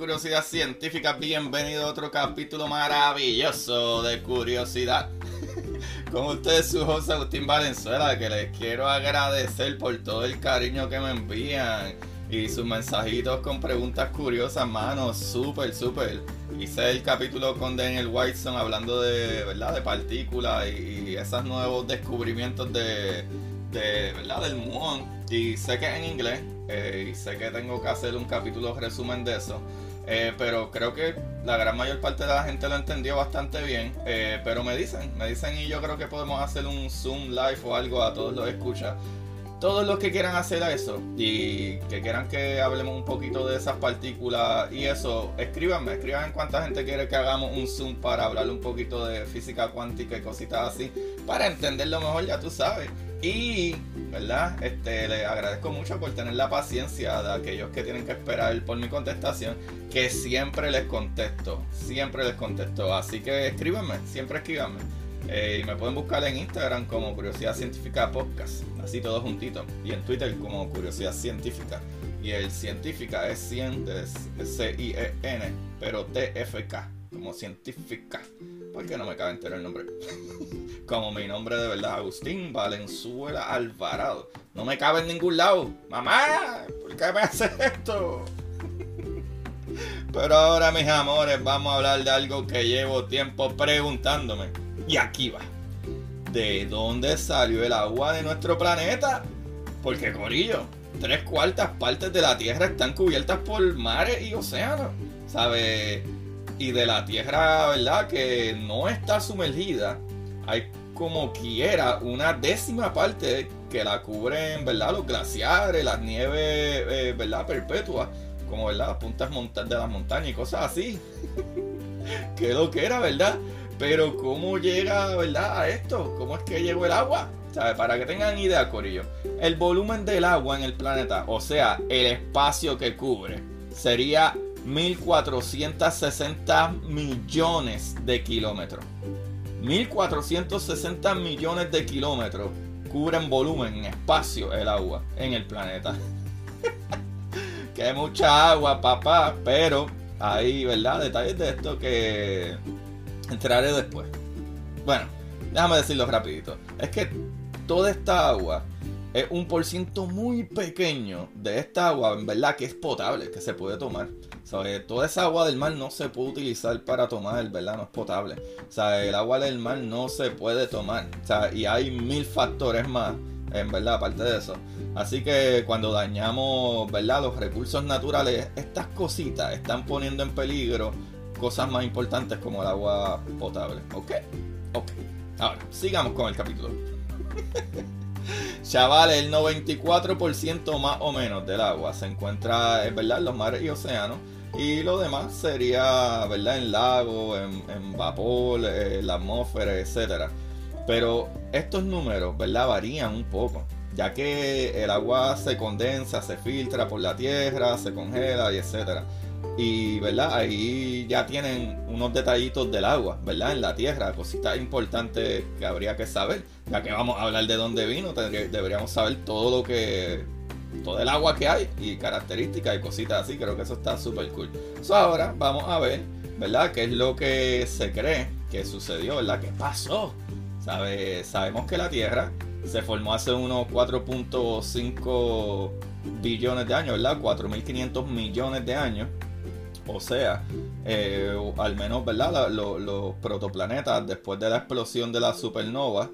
Curiosidad Científica, bienvenido a otro capítulo maravilloso de Curiosidad. Con ustedes su José Agustín Valenzuela, que les quiero agradecer por todo el cariño que me envían y sus mensajitos con preguntas curiosas, mano, súper, súper. Hice el capítulo con Daniel Whiteson hablando de, ¿verdad? de partículas y, esos nuevos descubrimientos de, de, ¿verdad? del muón. Y sé que es en inglés, eh, y sé que tengo que hacer un capítulo resumen de eso. Eh, pero creo que la gran mayor parte de la gente lo entendió bastante bien. Eh, pero me dicen, me dicen y yo creo que podemos hacer un Zoom live o algo a todos los escuchas. Todos los que quieran hacer eso y que quieran que hablemos un poquito de esas partículas y eso, escríbanme, escriban cuánta gente quiere que hagamos un Zoom para hablar un poquito de física cuántica y cositas así, para entenderlo mejor, ya tú sabes. Y, ¿verdad? Este, les agradezco mucho por tener la paciencia de aquellos que tienen que esperar por mi contestación, que siempre les contesto, siempre les contesto. Así que escríbanme, siempre escríbanme. Eh, y me pueden buscar en Instagram como Curiosidad Científica Podcast, así todos juntitos. Y en Twitter como Curiosidad Científica. Y el científica es 100 de C-I-E-N, pero T-F-K, como científica. Porque no me cabe entero el nombre. como mi nombre de verdad, Agustín Valenzuela Alvarado. No me cabe en ningún lado. Mamá, ¿por qué me haces esto? Pero ahora, mis amores, vamos a hablar de algo que llevo tiempo preguntándome. Y aquí va. ¿De dónde salió el agua de nuestro planeta? Porque, Corillo, tres cuartas partes de la Tierra están cubiertas por mares y océanos. ¿Sabe? Y de la Tierra, ¿verdad? Que no está sumergida, hay como quiera una décima parte que la cubren, ¿verdad? Los glaciares, las nieves, eh, ¿verdad? Perpetuas, como, ¿verdad? Las puntas de las montañas y cosas así. que lo que era, ¿verdad? Pero ¿cómo llega, verdad, a esto? ¿Cómo es que llegó el agua? ¿Sabe? Para que tengan idea, Corillo. El volumen del agua en el planeta, o sea, el espacio que cubre, sería 1460 millones de kilómetros. 1460 millones de kilómetros cubren volumen en espacio el agua en el planeta. que mucha agua, papá, pero hay, ¿verdad? Detalles de esto que entraré después. Bueno, déjame decirlo rapidito. Es que toda esta agua es un por ciento muy pequeño de esta agua, en verdad, que es potable, que se puede tomar. ¿Sabe? Toda esa agua del mar no se puede utilizar para tomar, ¿verdad? No es potable. O sea, el agua del mar no se puede tomar. Sea, y hay mil factores más, en verdad, aparte de eso. Así que cuando dañamos, ¿verdad? Los recursos naturales, estas cositas están poniendo en peligro cosas más importantes como el agua potable. ¿Ok? Ok. Ahora, sigamos con el capítulo. Chavales, el 94% más o menos del agua se encuentra, es verdad, en los mares y océanos. Y lo demás sería, ¿verdad? En lagos, en, vapor, en la atmósfera, etc. Pero estos números, ¿verdad? Varían un poco. Ya que el agua se condensa, se filtra por la tierra, se congela y etcétera. Y, ¿verdad? Ahí ya tienen unos detallitos del agua, ¿verdad? En la tierra, cositas importantes que habría que saber. Ya que vamos a hablar de dónde vino, deberíamos saber todo lo que. todo el agua que hay y características y cositas así. Creo que eso está súper cool. So, ahora vamos a ver, ¿verdad? ¿Qué es lo que se cree que sucedió, ¿verdad? ¿Qué pasó? ¿Sabe? Sabemos que la Tierra se formó hace unos 4.5 billones de años, ¿verdad? 4.500 millones de años O sea, eh, al menos, ¿verdad? los protoplanetas, después de la explosión de la supernova,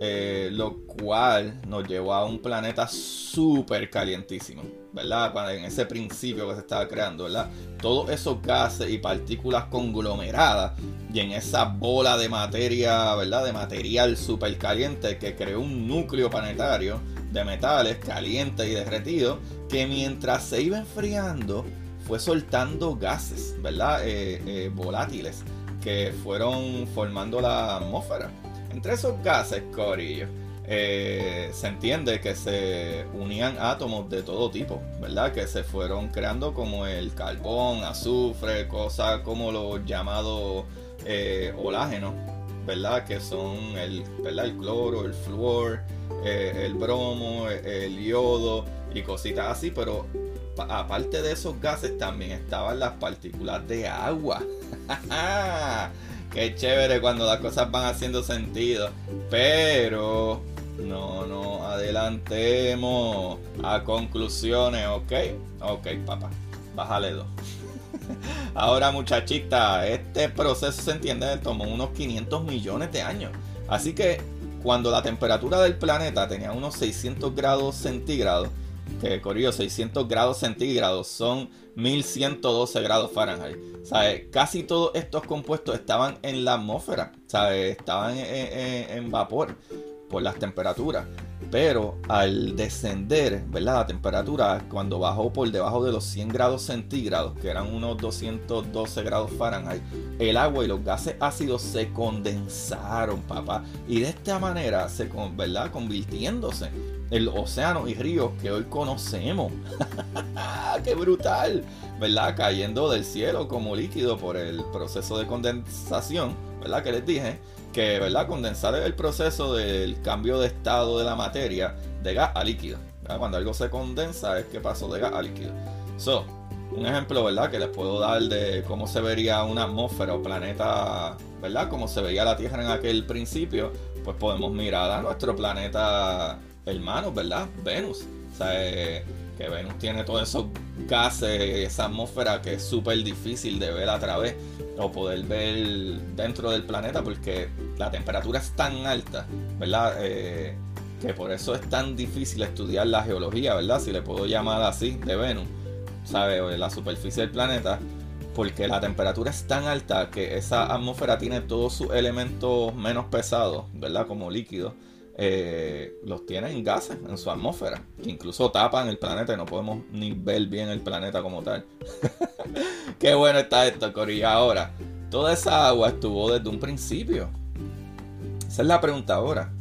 eh, lo cual nos llevó a un planeta súper calientísimo, ¿verdad? En ese principio que se estaba creando, ¿verdad? Todos esos gases y partículas conglomeradas y en esa bola de materia, ¿verdad? De material súper caliente que creó un núcleo planetario de metales caliente y derretido que mientras se iba enfriando fue soltando gases, ¿verdad? Eh, eh, volátiles que fueron formando la atmósfera. Entre esos gases, Corillo, eh, se entiende que se unían átomos de todo tipo, ¿verdad? Que se fueron creando como el carbón, azufre, cosas como los llamados olágenos, ¿verdad? Que son el, el cloro, el flúor, el bromo, el yodo y cositas así, pero aparte de esos gases también estaban las partículas de agua. Qué chévere cuando las cosas van haciendo sentido. Pero no nos adelantemos a conclusiones, ¿ok? Ok, papá. Bájale dos. Ahora, muchachita, este proceso se entiende tomó unos 500 millones de años. Así que cuando la temperatura del planeta tenía unos 600 grados centígrados, que corrió 600 grados centígrados son 1112 grados Fahrenheit. Casi todos estos compuestos estaban en la atmósfera, estaban en, vapor por las temperaturas. Pero al descender, ¿verdad? La temperatura, cuando bajó por debajo de los 100 grados centígrados, que eran unos 212 grados Fahrenheit, el agua y los gases ácidos se condensaron, papá. Y de esta manera, se, ¿verdad? Convirtiéndose el océano y ríos que hoy conocemos. ¡Qué brutal! ¿Verdad? Cayendo del cielo como líquido por el proceso de condensación, ¿verdad? Que les dije que, ¿verdad? Condensar es el proceso del cambio de estado de la materia de gas a líquido. Cuando algo se condensa es que pasó de gas a líquido. So, un ejemplo, ¿verdad? Que les puedo dar de cómo se vería una atmósfera o planeta, ¿verdad? Como se veía la Tierra en aquel principio, pues podemos mirar a nuestro planeta hermanos, ¿verdad? Venus. O sea, eh, que Venus tiene todos esos gases, esa atmósfera que es súper difícil de ver a través o poder ver dentro del planeta porque la temperatura es tan alta, ¿verdad? Eh, que por eso es tan difícil estudiar la geología, ¿verdad? Si le puedo llamar así, de Venus, ¿sabe? La superficie del planeta, porque la temperatura es tan alta que esa atmósfera tiene todos sus elementos menos pesados, ¿verdad? Como líquidos eh, los tiene en gases en su atmósfera, que incluso tapan el planeta y no podemos ni ver bien el planeta como tal. Qué bueno está esto, Cori. Ahora, toda esa agua estuvo desde un principio. Esa es la pregunta ahora.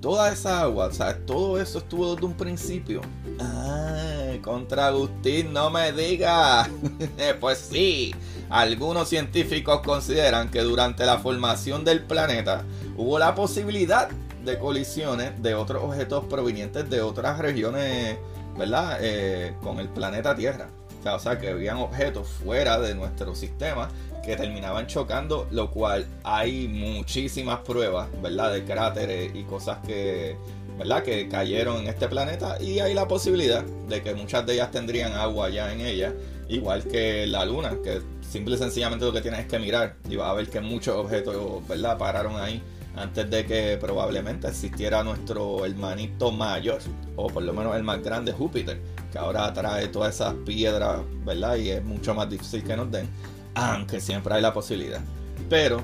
Toda esa agua, o sea, todo eso estuvo desde un principio. Ah, contra Agustín, no me diga. pues sí, algunos científicos consideran que durante la formación del planeta hubo la posibilidad de colisiones de otros objetos provenientes de otras regiones, ¿verdad? Eh, con el planeta Tierra. O sea, que habían objetos fuera de nuestro sistema que terminaban chocando, lo cual hay muchísimas pruebas, ¿verdad? De cráteres y cosas que, ¿verdad? Que cayeron en este planeta y hay la posibilidad de que muchas de ellas tendrían agua ya en ellas, igual que la Luna, que simple y sencillamente lo que tienes es que mirar y vas a ver que muchos objetos, ¿verdad? Pararon ahí antes de que probablemente existiera nuestro hermanito mayor, o por lo menos el más grande, Júpiter, que ahora trae todas esas piedras, ¿verdad? Y es mucho más difícil que nos den, aunque siempre hay la posibilidad. Pero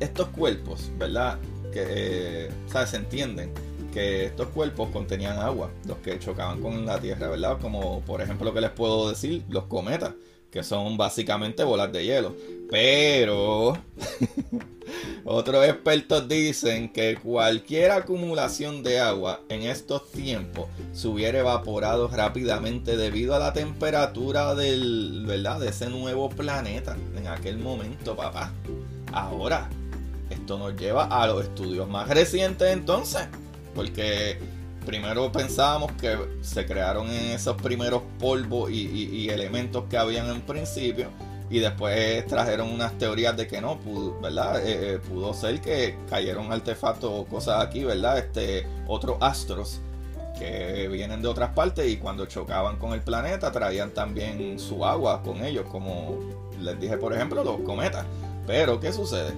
estos cuerpos, ¿verdad? Que, eh, ¿sabes? Se entienden que estos cuerpos contenían agua, los que chocaban con la Tierra, ¿verdad? Como por ejemplo lo que les puedo decir, los cometas, que son básicamente bolas de hielo. Pero otros expertos dicen que cualquier acumulación de agua en estos tiempos se hubiera evaporado rápidamente debido a la temperatura del, ¿verdad? de ese nuevo planeta en aquel momento, papá. Ahora, esto nos lleva a los estudios más recientes entonces, porque primero pensábamos que se crearon en esos primeros polvos y, elementos que habían en principio y después trajeron unas teorías de que no, ¿verdad? Eh, eh, pudo ser que cayeron artefactos o cosas aquí, ¿verdad? Este, otros astros que vienen de otras partes y cuando chocaban con el planeta traían también su agua con ellos, como les dije por ejemplo los cometas. Pero, ¿qué sucede?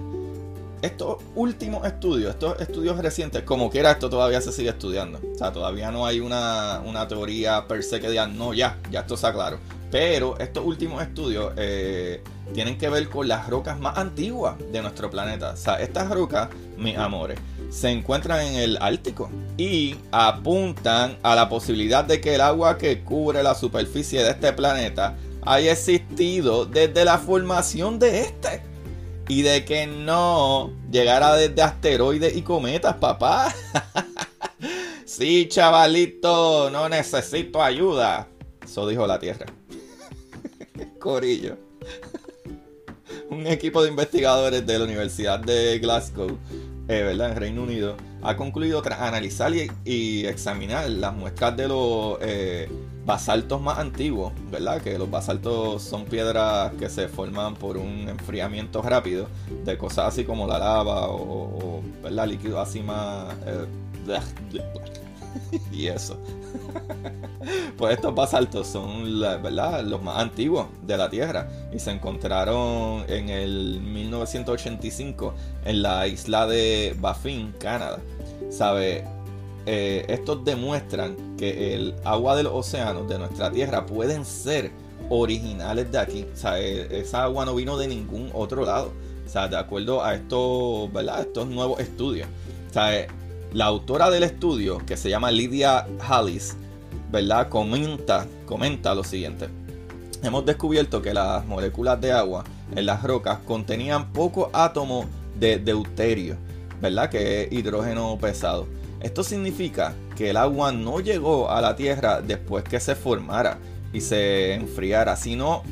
Estos últimos estudios, estos estudios recientes, como quiera, esto todavía se sigue estudiando. O sea, todavía no hay una, teoría per se que diga, no, ya, ya esto está claro. Pero estos últimos estudios eh, tienen que ver con las rocas más antiguas de nuestro planeta. O sea, estas rocas, mis amores, se encuentran en el Ártico y apuntan a la posibilidad de que el agua que cubre la superficie de este planeta haya existido desde la formación de este. Y de que no llegara desde asteroides y cometas, papá. sí, chavalito, no necesito ayuda. Eso dijo la Tierra. Corillo. Un equipo de investigadores de la Universidad de Glasgow eh, ¿verdad? en Reino Unido, ha concluido tras analizar y, examinar las muestras de los eh, basaltos más antiguos, ¿verdad? Que los basaltos son piedras que se forman por un enfriamiento rápido de cosas así como la lava o, o ¿verdad? Líquidos así más... Eh, y eso. pues estos basaltos son ¿verdad? los más antiguos de la Tierra y se encontraron en el 1985 en la isla de Baffin, Canadá. ¿Sabe? Eh, estos demuestran que el agua del océano de nuestra Tierra pueden ser originales de aquí. O sea, e, esa agua no vino de ningún otro lado. O sea, de acuerdo a estos, ¿verdad? estos nuevos estudios. O sea, la autora del estudio, que se llama Lydia Hallis, ¿verdad? Comenta, comenta lo siguiente. Hemos descubierto que las moléculas de agua en las rocas contenían pocos átomos de deuterio, ¿verdad? Que es hidrógeno pesado. Esto significa que el agua no llegó a la Tierra después que se formara y se enfriara, sino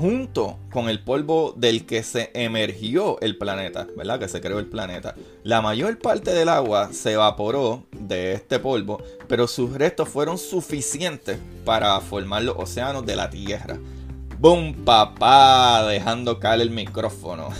junto con el polvo del que se emergió el planeta, ¿verdad? Que se creó el planeta. La mayor parte del agua se evaporó de este polvo, pero sus restos fueron suficientes para formar los océanos de la Tierra. ¡Boom, papá! Dejando caer el micrófono.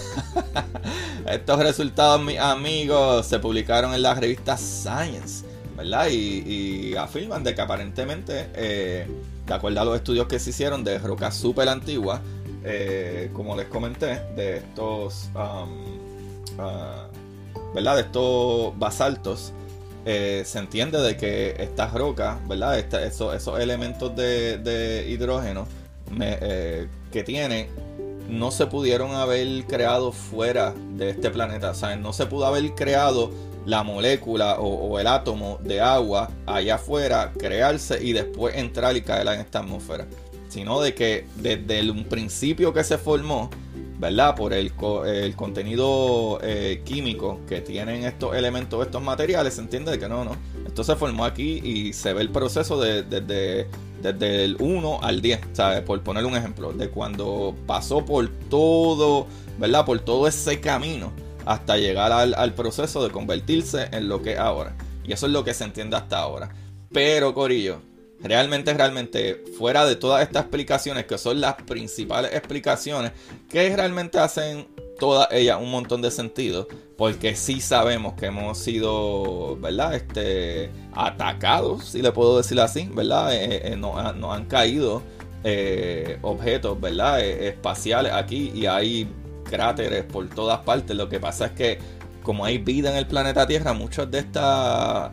Estos resultados, mis amigos, se publicaron en la revista Science, ¿verdad? Y, afirman de que aparentemente... Eh, de acuerdo a los estudios que se hicieron de rocas súper antiguas, eh, como les comenté, de estos, um, ah, ¿verdad? De estos basaltos, eh, se entiende de que estas rocas, ¿verdad? esos, esos, elementos de, hidrógeno eh, que tienen no se pudieron haber creado fuera de este planeta. O sea, no se pudo haber creado la molécula o, el átomo de agua allá afuera, crearse y después entrar y caer en esta atmósfera. Sino de que desde un principio que se formó, ¿verdad? Por el, el contenido eh, químico que tienen estos elementos, estos materiales, se entiende de que no, no. Esto se formó aquí y se ve el proceso desde de, desde el 1 al 10, ¿sabes? Por poner un ejemplo, de cuando pasó por todo, ¿verdad? Por todo ese camino hasta llegar al, proceso de convertirse en lo que es ahora. Y eso es lo que se entiende hasta ahora. Pero, Corillo, realmente, realmente, fuera de todas estas explicaciones, que son las principales explicaciones, que realmente hacen todas ellas un montón de sentido, porque sí sabemos que hemos sido, ¿verdad? Este, atacados, si le puedo decir así, ¿verdad? Eh, eh, nos, han caído eh, objetos, ¿verdad? espaciales aquí y hay cráteres por todas partes. Lo que pasa es que como hay vida en el planeta Tierra, muchos de estas,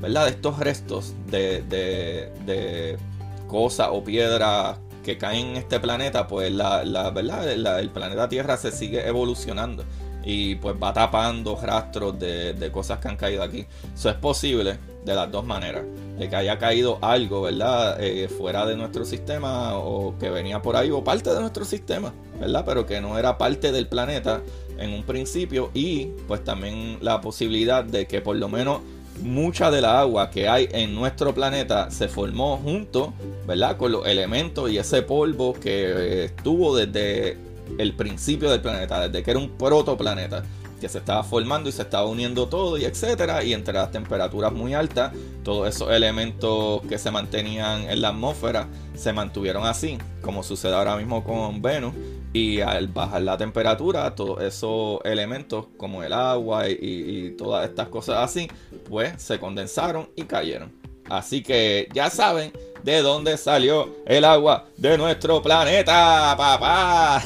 ¿verdad? De estos restos de, de, cosas o piedras que caen en este planeta, pues la, ¿verdad? el planeta Tierra se sigue evolucionando y pues va tapando rastros de, de cosas que han caído aquí. Eso es posible de las dos maneras. De que haya caído algo, ¿verdad? Eh, fuera de nuestro sistema o que venía por ahí o parte de nuestro sistema, Pero que no era parte del planeta en un principio y pues también la posibilidad de que por lo menos mucha de la agua que hay en nuestro planeta se formó junto, ¿verdad? Con los elementos y ese polvo que estuvo desde el principio del planeta, desde que era un protoplaneta que se estaba formando y se estaba uniendo todo y etcétera y entre las temperaturas muy altas todos esos elementos que se mantenían en la atmósfera se mantuvieron así como sucede ahora mismo con Venus y al bajar la temperatura todos esos elementos como el agua y, todas estas cosas así pues se condensaron y cayeron Así que ya saben de dónde salió el agua de nuestro planeta, papá.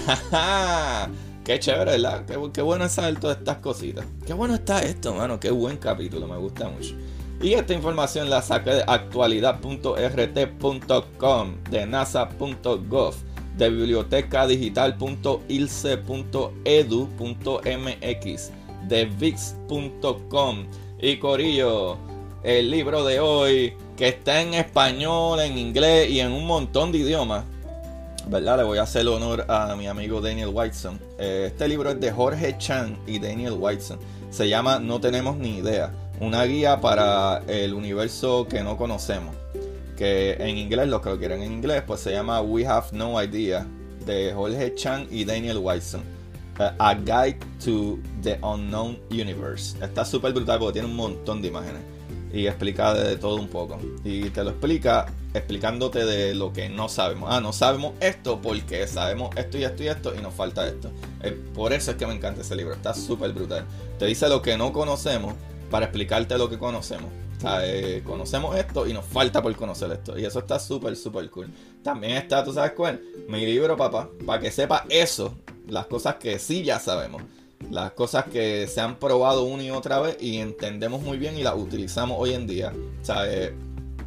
Qué chévere, ¿verdad? Qué, bueno es saber todas estas cositas. Qué bueno está esto, mano. Qué buen capítulo, me gusta mucho. Y esta información la saqué de actualidad.rt.com, de nasa.gov, de bibliotecadigital.ilce.edu.mx, de vix.com. Y Corillo, el libro de hoy, que está en español, en inglés y en un montón de idiomas. ¿Verdad? Le voy a hacer honor a mi amigo Daniel Whiteson. Eh, este libro es de Jorge Chan y Daniel Whiteson. Se llama No tenemos ni idea una guía para el universo que no conocemos. Que en inglés, los que lo quieren en inglés, pues se llama We Have No Idea, de Jorge Chan y Daniel Wilson. Eh, a Guide to the Unknown Universe. Está súper brutal porque tiene un montón de imágenes. Y explica de todo un poco. Y te lo explica explicándote de lo que no sabemos. Ah, no sabemos esto porque sabemos esto y esto y esto y nos falta esto. Eh, por eso es que me encanta ese libro. Está súper brutal. Te dice lo que no conocemos para explicarte lo que conocemos. Sea, eh, conocemos esto y nos falta por conocer esto. Y eso está súper, súper cool. También está, ¿tú sabes cuál? Mi libro, papá, para que sepa eso, las cosas que sí ya sabemos. Las cosas que se han probado una y otra vez y entendemos muy bien y las utilizamos hoy en día. Eh,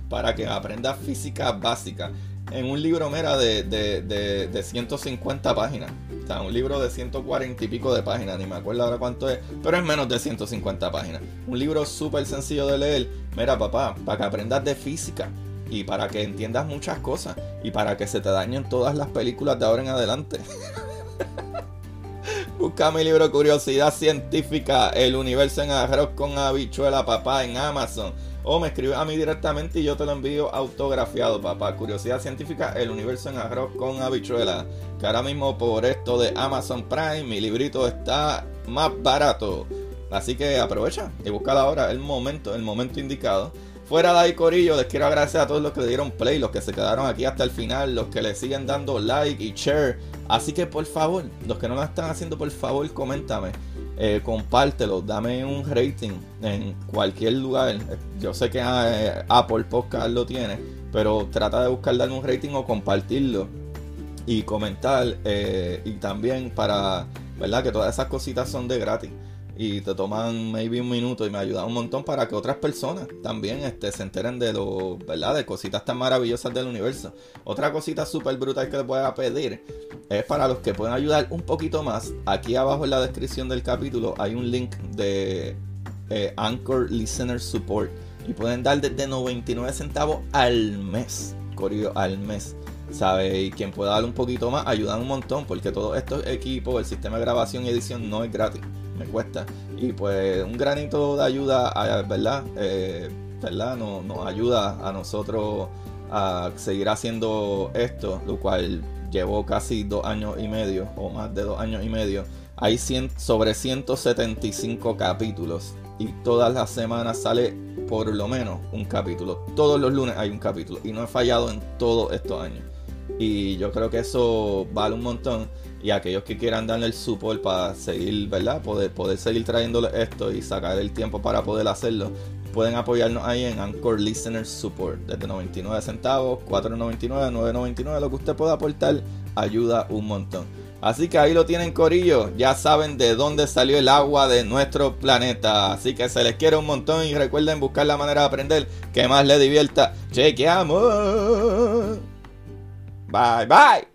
para que aprendas física básica en un libro mera de, de, de, 150 páginas. Un libro de 140 y pico de páginas, ni me acuerdo ahora cuánto es, pero es menos de 150 páginas. Un libro súper sencillo de leer. Mira, papá, para que aprendas de física y para que entiendas muchas cosas y para que se te dañen todas las películas de ahora en adelante. Busca mi libro Curiosidad Científica, El Universo en Arroz con Habichuela, papá, en Amazon o me escribes a mí directamente y yo te lo envío autografiado, papá. Curiosidad científica, el universo en arroz con habichuela. Que ahora mismo por esto de Amazon Prime, mi librito está más barato. Así que aprovecha y busca ahora el momento, el momento indicado. Fuera de ahí, Corillo, les quiero agradecer a todos los que le dieron play, los que se quedaron aquí hasta el final, los que le siguen dando like y share. Así que por favor, los que no lo están haciendo, por favor, coméntame eh, compártelo, dame un rating en cualquier lugar. Yo sé que eh, Apple Podcast lo tiene, pero trata de buscar darle un rating o compartirlo y comentar. Eh, y también para, ¿verdad? Que todas esas cositas son de gratis y te toman maybe un minuto y me ayuda un montón para que otras personas también este, se enteren de lo, ¿verdad? De cositas tan maravillosas del universo. Otra cosita súper brutal que les voy a pedir es para los que pueden ayudar un poquito más. Aquí abajo en la descripción del capítulo hay un link de eh, Anchor Listener Support y pueden dar desde 99 centavos al mes, corrido al mes. ¿Sabe? Y quien pueda dar un poquito más ayudan un montón porque todos estos equipos, el sistema de grabación y edición no es gratis me cuesta. Y pues un granito de ayuda, ¿verdad? Eh, ¿verdad? Nos, ayuda a nosotros a seguir haciendo esto, lo cual llevó casi dos años y medio, o más de dos años y medio. Hay sobre 175 capítulos y todas las semanas sale por lo menos un capítulo. Todos los lunes hay un capítulo y no he fallado en todos estos años. Y yo creo que eso vale un montón y aquellos que quieran darle el support para seguir, ¿verdad? Poder, poder seguir trayéndole esto y sacar el tiempo para poder hacerlo, pueden apoyarnos ahí en Anchor Listener Support. Desde 99 centavos, 4.99, 9.99, lo que usted pueda aportar ayuda un montón. Así que ahí lo tienen Corillo, ya saben de dónde salió el agua de nuestro planeta. Así que se les quiere un montón y recuerden buscar la manera de aprender que más les divierta. Chequeamos. Bye bye.